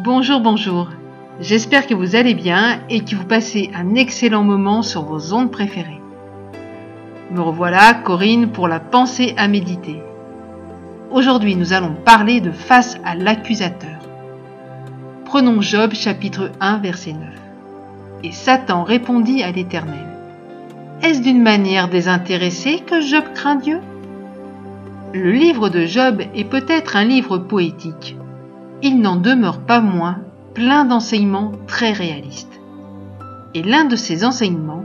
Bonjour, bonjour. J'espère que vous allez bien et que vous passez un excellent moment sur vos ondes préférées. Me revoilà, Corinne, pour la pensée à méditer. Aujourd'hui, nous allons parler de face à l'accusateur. Prenons Job chapitre 1 verset 9. Et Satan répondit à l'Éternel. Est-ce d'une manière désintéressée que Job craint Dieu? Le livre de Job est peut-être un livre poétique, il n'en demeure pas moins plein d'enseignements très réalistes. Et l'un de ces enseignements,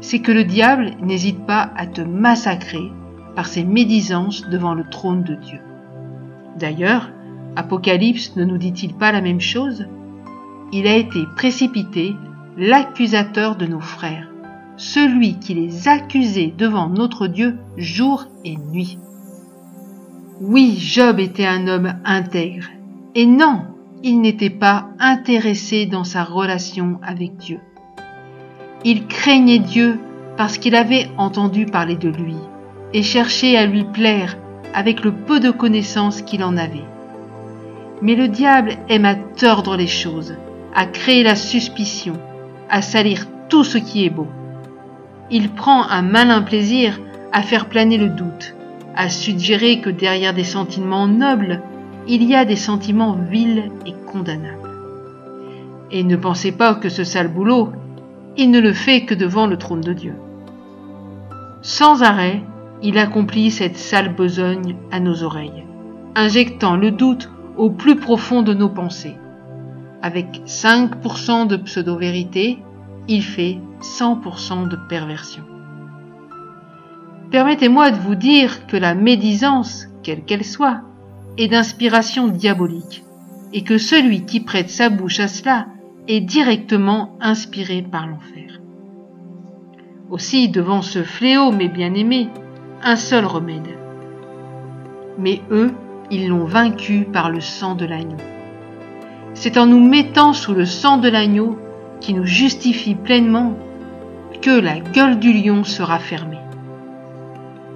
c'est que le diable n'hésite pas à te massacrer par ses médisances devant le trône de Dieu. D'ailleurs, Apocalypse ne nous dit-il pas la même chose? Il a été précipité l'accusateur de nos frères, celui qui les accusait devant notre Dieu jour et nuit. Oui, Job était un homme intègre, et non, il n'était pas intéressé dans sa relation avec Dieu. Il craignait Dieu parce qu'il avait entendu parler de lui et cherchait à lui plaire avec le peu de connaissances qu'il en avait. Mais le diable aime à tordre les choses, à créer la suspicion, à salir tout ce qui est beau. Il prend un malin plaisir à faire planer le doute, à suggérer que derrière des sentiments nobles, il y a des sentiments vils et condamnables. Et ne pensez pas que ce sale boulot, il ne le fait que devant le trône de Dieu. Sans arrêt, il accomplit cette sale besogne à nos oreilles, injectant le doute au plus profond de nos pensées. Avec 5% de pseudo-vérité, il fait 100% de perversion. Permettez-moi de vous dire que la médisance, quelle qu'elle soit, et d'inspiration diabolique, et que celui qui prête sa bouche à cela est directement inspiré par l'enfer. Aussi, devant ce fléau, mes bien-aimés, un seul remède. Mais eux, ils l'ont vaincu par le sang de l'agneau. C'est en nous mettant sous le sang de l'agneau qui nous justifie pleinement que la gueule du lion sera fermée.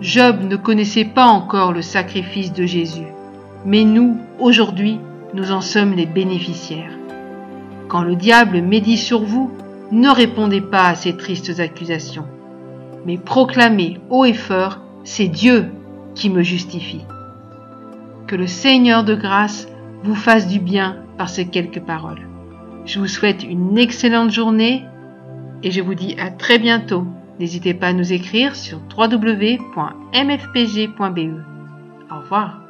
Job ne connaissait pas encore le sacrifice de Jésus mais nous, aujourd'hui, nous en sommes les bénéficiaires. Quand le diable médit sur vous, ne répondez pas à ces tristes accusations, mais proclamez haut et fort, c'est Dieu qui me justifie. Que le Seigneur de grâce vous fasse du bien par ces quelques paroles. Je vous souhaite une excellente journée et je vous dis à très bientôt. N'hésitez pas à nous écrire sur www.mfpg.be. Au revoir.